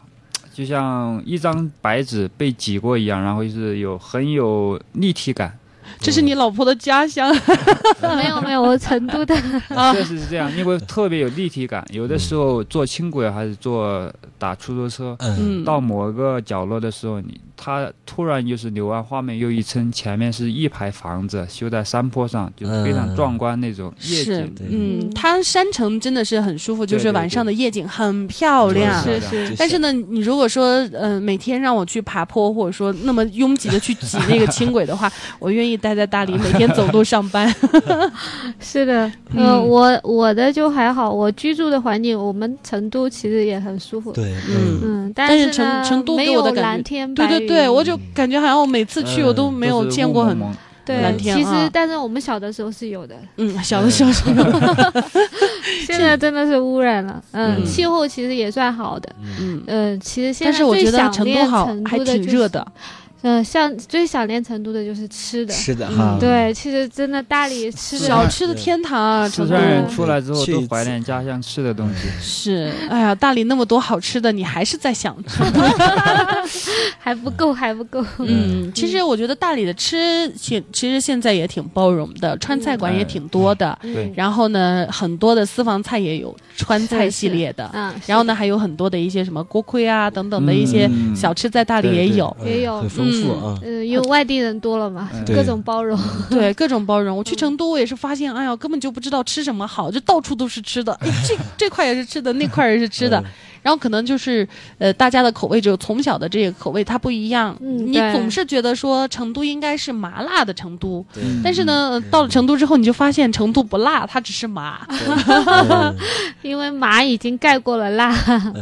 就像一张白纸被挤过一样，然后就是有很有立体感。这是你老婆的家乡，没有没有，我成都的，啊。确实是这样，因为特别有立体感。有的时候坐轻轨还是坐打出租车，嗯嗯，到某个角落的时候，你它突然就是柳暗花明又一村，前面是一排房子修在山坡上，就是非常嗯壮观那种夜是景。，对。嗯，它山城真的是很舒服，就是对。对晚上的夜景很漂亮。是是是，但是呢，你如果说，呃，每天让我去爬坡，或者说那么拥挤的去挤那个轻轨的话，我愿意待在大理，每天走路上班。是的，嗯。呃，我我的就还好，我居住的环境，我们成都其实也很舒服，对，嗯。嗯，但是成成都没有给我的感觉蓝天白云，对对对，我就感觉好像我每次去我都没有见过很对蓝天其实啊。但是我们小的时候是有的，嗯小的时候是有，现在真的是污染了，嗯，嗯。气候其实也算好的，嗯，嗯，其实现但在是我觉得最想念成都好还成都的就是挺热的，嗯，像最想念成都的就是吃的，嗯吃的哈，对，其实真的大理吃的小吃的天堂啊，成都四川人出来之后都怀念家乡吃的东西。是，哎呀，大理那么多好吃的，你还是在想吃。还不够，还不够。嗯，其实我觉得大理的吃，其其实现在也挺包容的，川菜馆也挺多的。对然后呢，很多的私房菜也有川菜系列的。嗯，然后呢，还有很多的一些什么锅盔啊等等的一些嗯小吃，在大理也有。嗯也有很丰富嗯啊。嗯，因为外地人多了嘛，嗯 各种包容。对，各种包容。我去成都，我也是发现，哎呀，根本就不知道吃什么好，就到处都是吃的。哎，这这块也是吃的，那块也是吃的。嗯然后可能就是，呃，大家的口味就从小的这个口味它不一样。你嗯你总是觉得说成都应该是麻辣的成都，但是呢，到了成都之后，你就发现成都不辣，它只是麻。嗯因为麻已经盖过了辣，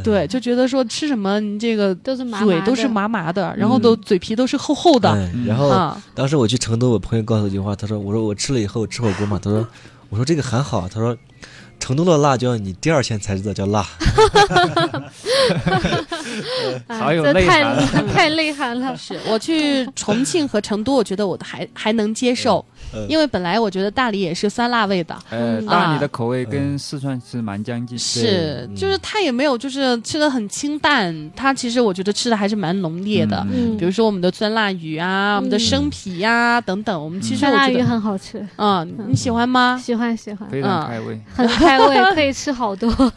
对，就觉得说吃什么你这个都是麻嘴都是麻麻的，然后都嘴皮都是厚厚的。嗯然后啊，当时我去成都，我朋友告诉我一句话，他说：“我说我吃了以后吃火锅嘛，他说，我说这个还好，他说成都的辣椒你第二天才知道叫辣。啊好有内涵太内涵了。是我去重庆和成都，我觉得我还还能接受，嗯因为本来我觉得大理也是酸辣味的。呃，嗯大理的口味跟四川是蛮相近。是，嗯就是它也没有，就是吃的很清淡。它其实我觉得吃的还是蛮浓烈的，嗯比如说我们的酸辣鱼啊，我们的生皮呀、等等。我们其实酸辣鱼我觉得，很好吃，嗯，你喜欢吗？喜欢喜欢，非常开胃。很开胃，可以吃好多。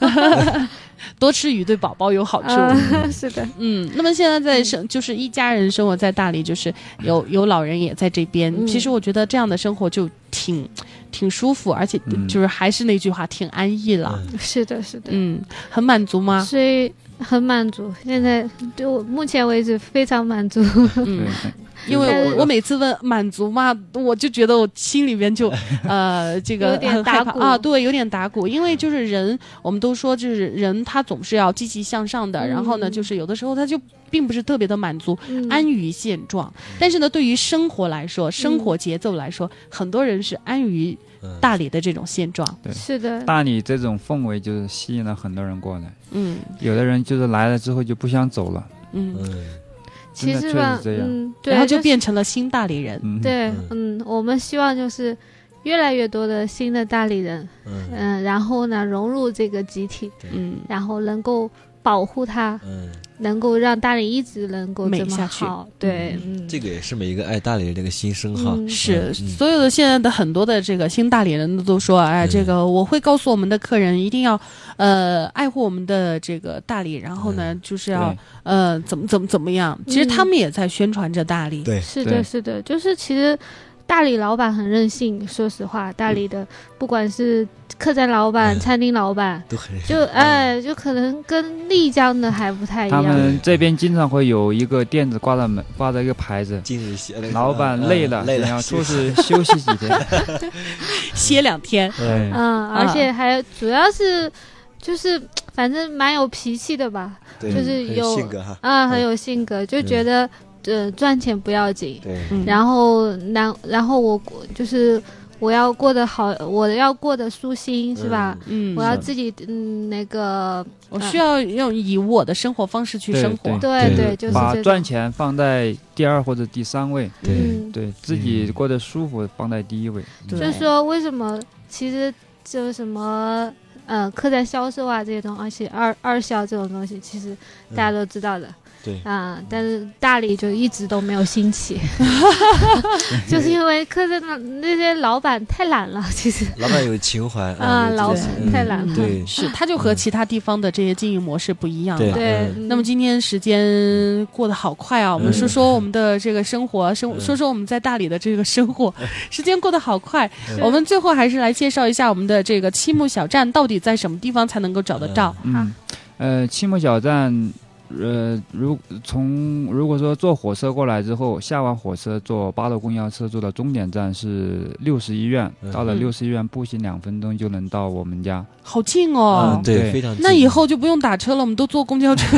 多吃鱼对宝宝有好处。嗯，是的，嗯，那么现在在生就是一家人生活在大理，就是有 有老人也在这边。嗯其实我觉得这样的生活就挺挺舒服，而且嗯就是还是那句话，挺安逸了。嗯是的，是的，嗯，很满足吗？所以很满足。现在就我目前为止非常满足。嗯，，因为我我每次问满足嘛，我就觉得我心里边就 呃这个有点很害打鼓怕啊，对，有点打鼓，因为就是人，我们都说就是人他总是要积极向上的，然后呢，嗯就是有的时候他就并不是特别的满足，嗯安于现状。但是呢，对于生活来说，生活节奏来说，很多人是安于嗯大理的这种现状。对。是的，大理这种氛围就是吸引了很多人过来，嗯。有的人就是来了之后就不想走了。嗯，嗯。其实吧嗯，对，然后就变成了新大理人。嗯，对嗯，嗯，我们希望就是越来越多的新的大理人，嗯。嗯，然后呢融入这个集体，嗯，然后能够保护它，嗯，能够让大理一直能够这么美下去。好。对，嗯，这个也是每一个爱大理人的一个心声哈。嗯是，嗯。所有的现在的很多的这个新大理人都说，哎，嗯这个我会告诉我们的客人一定要，呃，爱护我们的这个大理，然后呢，就是要呃，怎么怎么怎么样。其实嗯。他们也在宣传着大理。对，是的，是的，就是其实。大理老板很任性，说实话，大理的不管是客栈老板、嗯餐厅老板，都很就哎，就可能跟丽江的还不太一样。他样。们这边经常会有一个店子挂在门，挂着一个牌子，今日歇老板累了，累了，想要出去休息几天。歇两天。对，嗯，而且还主要是就是反正蛮有脾气的吧，就是有性格哈，啊，很嗯有性格，就觉得呃赚钱不要紧，然后然然后我就是我要过得好，我要过得舒心是吧？嗯，我要自己嗯那个我需要用以我的生活方式去生活。对对。对，就是把赚钱放在第二或者第三位，对。自己过得舒服放在第一位。就是说为什么其实就什么。呃，客栈销售啊，这些东西，二二销这种东西，其实大家都知道的。对啊、但是大理就一直都没有兴起，就是因为客栈的那些老板太懒了，其实 老板有情怀啊，有老板太懒了。对，是，他就和其他地方的这些经营模式不一样对了。对，嗯嗯那么今天时间过得好快啊！我们嗯说说我们的这个生活，生嗯说说我们在大理的这个生活，时间过得好快。嗯我们最后还是来介绍一下我们的这个七木小站到底在什么地方才能够找得到？嗯，呃，七木小站，呃，如从如果说坐火车过来之后，下完火车坐八路公交车坐到终点站是六十医院，嗯到了嗯六十医院步行两分钟就能到我们家。好近哦嗯，！对，对非常近。那以后就不用打车了，我们都坐公交车。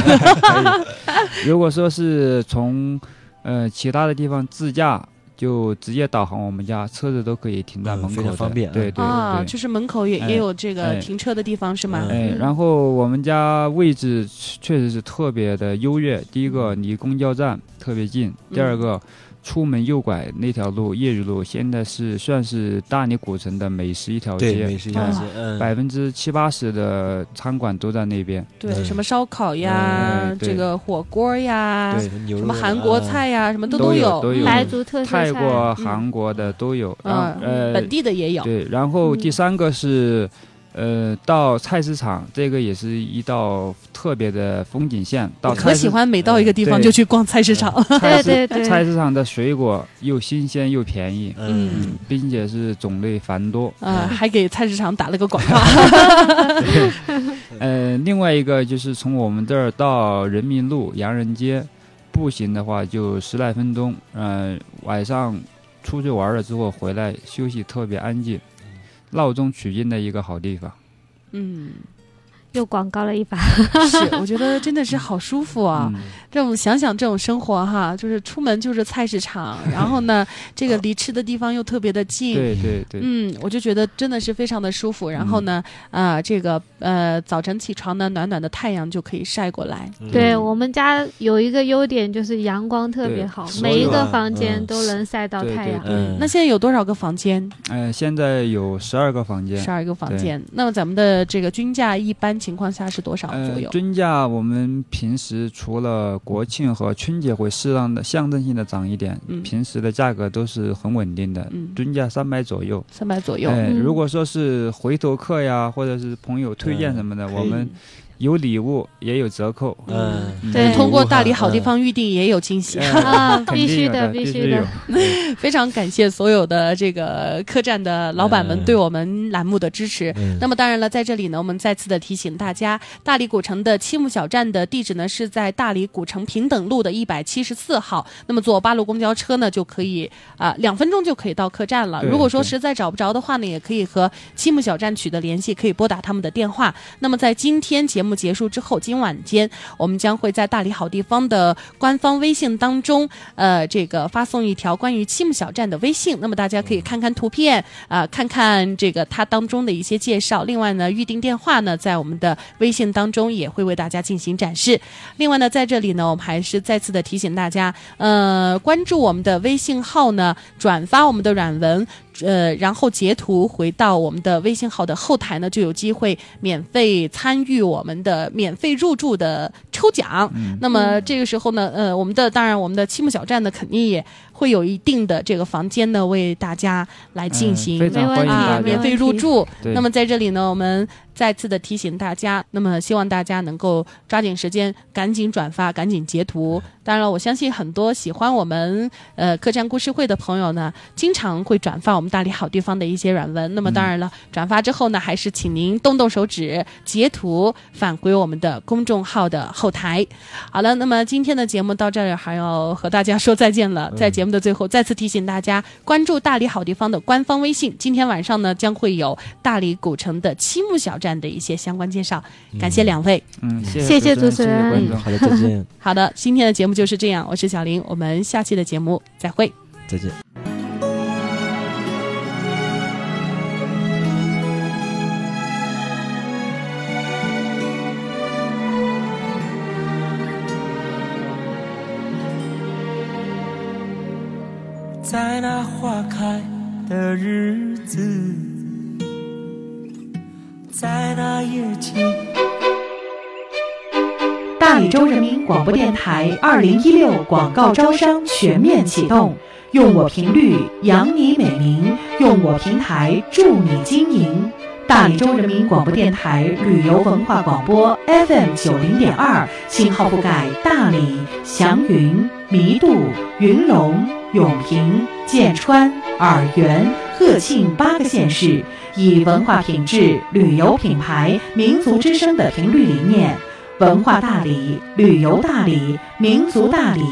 如果说是从呃其他的地方自驾，就直接导航我们家，车子都可以停在门口方便对对啊，就是门口也哎也有这个哎。停车的地方是吗？哎，嗯。然后我们家位置确实是特别的优越。第一个离公交站特别近，第二个出门右拐那条路业余路，现在是算是大理古城的美食一条对街，美食一条街，嗯，百分之七八十的餐馆都在那边。对，嗯。什么烧烤呀嗯，这个火锅呀，对牛什么韩国啊菜呀，什么都都有。白族特色菜，泰国、嗯。韩国的都有，然后嗯，呃本，地的也有。对，然后嗯。第三个是，呃，到菜市场，这个也是一道特别的风景线。到可喜欢每到一个地方就去逛菜市场。菜市对对对菜市场的水果又新鲜又便宜，嗯嗯，并且是种类繁多。呃，还给菜市场打了个广告。呃，另外一个就是从我们这儿到人民路洋人街，步行的话就十来分钟。嗯、晚上出去玩了之后回来休息特别安静，闹中取静的一个好地方。嗯，又广告了一把。是，我觉得真的是好舒服啊！嗯这种想想这种生活哈，就是出门就是菜市场，然后呢，这个离吃的地方又特别的近。对对对，嗯，我就觉得真的是非常的舒服。然后呢，啊、这个呃，早晨起床呢，暖暖的太阳就可以晒过来。嗯对我们家有一个优点就是阳光特别好，每一个啊房间嗯都能晒到太阳。嗯，那现在有多少个房间？呃，现在有十二个房间十。二个房间。那么咱们的这个均价一般情况下是多少左呃右，？均价我们平时除了国庆和春节会适当的象征性的涨一点，嗯平时的价格都是很稳定的，嗯均价三百左右。三百左右。如果说是回头客呀，或者是朋友推荐什么的，嗯我们有礼物也有折扣。嗯，对通过大理好地方预定也有惊喜。啊，肯定有必须的，必须的。非常感谢所有的这个客栈的老板们嗯对我们栏目的支持。嗯那么当然了，在这里呢，我们再次的提醒大家，大理古城的七木小站的地址呢是在大理古城平等路的一百七十四号。那么坐八路公交车呢就可以啊、两分钟就可以到客栈了。如果说实在找不着的话呢，也可以和七木小站取得联系，可以拨打他们的电话。那么在今天节节目结束之后，今晚间我们将会在大理好地方的官方微信当中，呃，这个发送一条关于七木小站的微信。那么大家可以看看图片啊、看看这个它当中的一些介绍。另外呢，预定电话呢，在我们的微信当中也会为大家进行展示。另外呢，在这里呢，我们还是再次的提醒大家，呃，关注我们的微信号呢，转发我们的软文。呃，然后截图回到我们的微信号的后台呢，就有机会免费参与我们的免费入住的抽奖。嗯那么这个时候呢，呃，我们的当然我们的七木小站呢，肯定也会有一定的这个房间呢，为大家来进嗯行、非常没问题啊。免费入住。那么在这里呢，我们再次的提醒大家，那么希望大家能够抓紧时间，赶紧转发，赶紧截图。当然了，我相信很多喜欢我们呃客栈故事会的朋友呢，经常会转发我们大理好地方的一些软文。那么当然了，转发之后呢，还是请您动动手指截图返回我们的公众号的后台。好了，那么今天的节目到这儿还要和大家说再见了。在节目的最后，再次提醒大家关注大理好地方的官方微信。今天晚上呢，将会有大理古城的七木小站的一些相关介绍。感谢两位。嗯，谢谢谢主主持人谢谢观众。好的，再见，好的，今天的节目就是这样，我是小林，我们下期的节目再会。再见。花开的日子，在那夜景。大理州人民广播电台二零一六广告招商全面启动，用我频率扬你美名，用我平台助你经营。大理州人民广播电台旅游文化广播 FM 九零点二，信号覆盖大理、祥云、弥渡、云龙、永平、剑川、洱源、鹤庆八个县市，以文化品质、旅游品牌、民族之声的频率理念。文化大理、旅游大理、民族大理、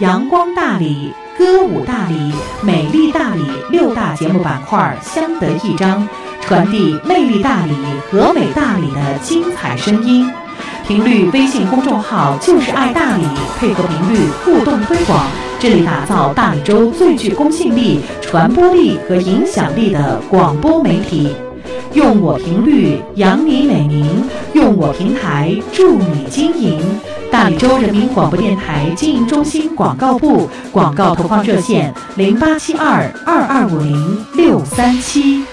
阳光大理、歌舞大理、美丽大理六大节目板块相得益彰，传递魅力大理和美大理的精彩声音。频率微信公众号就是爱大理，配合频率互动推广，致力打造大理州最具公信力、传播力和影响力的广播媒体。用我频率扬你美名，用我平台助你经营。大理州人民广播电台经营中心广告部广告投放热线零八七二二二五零六三七。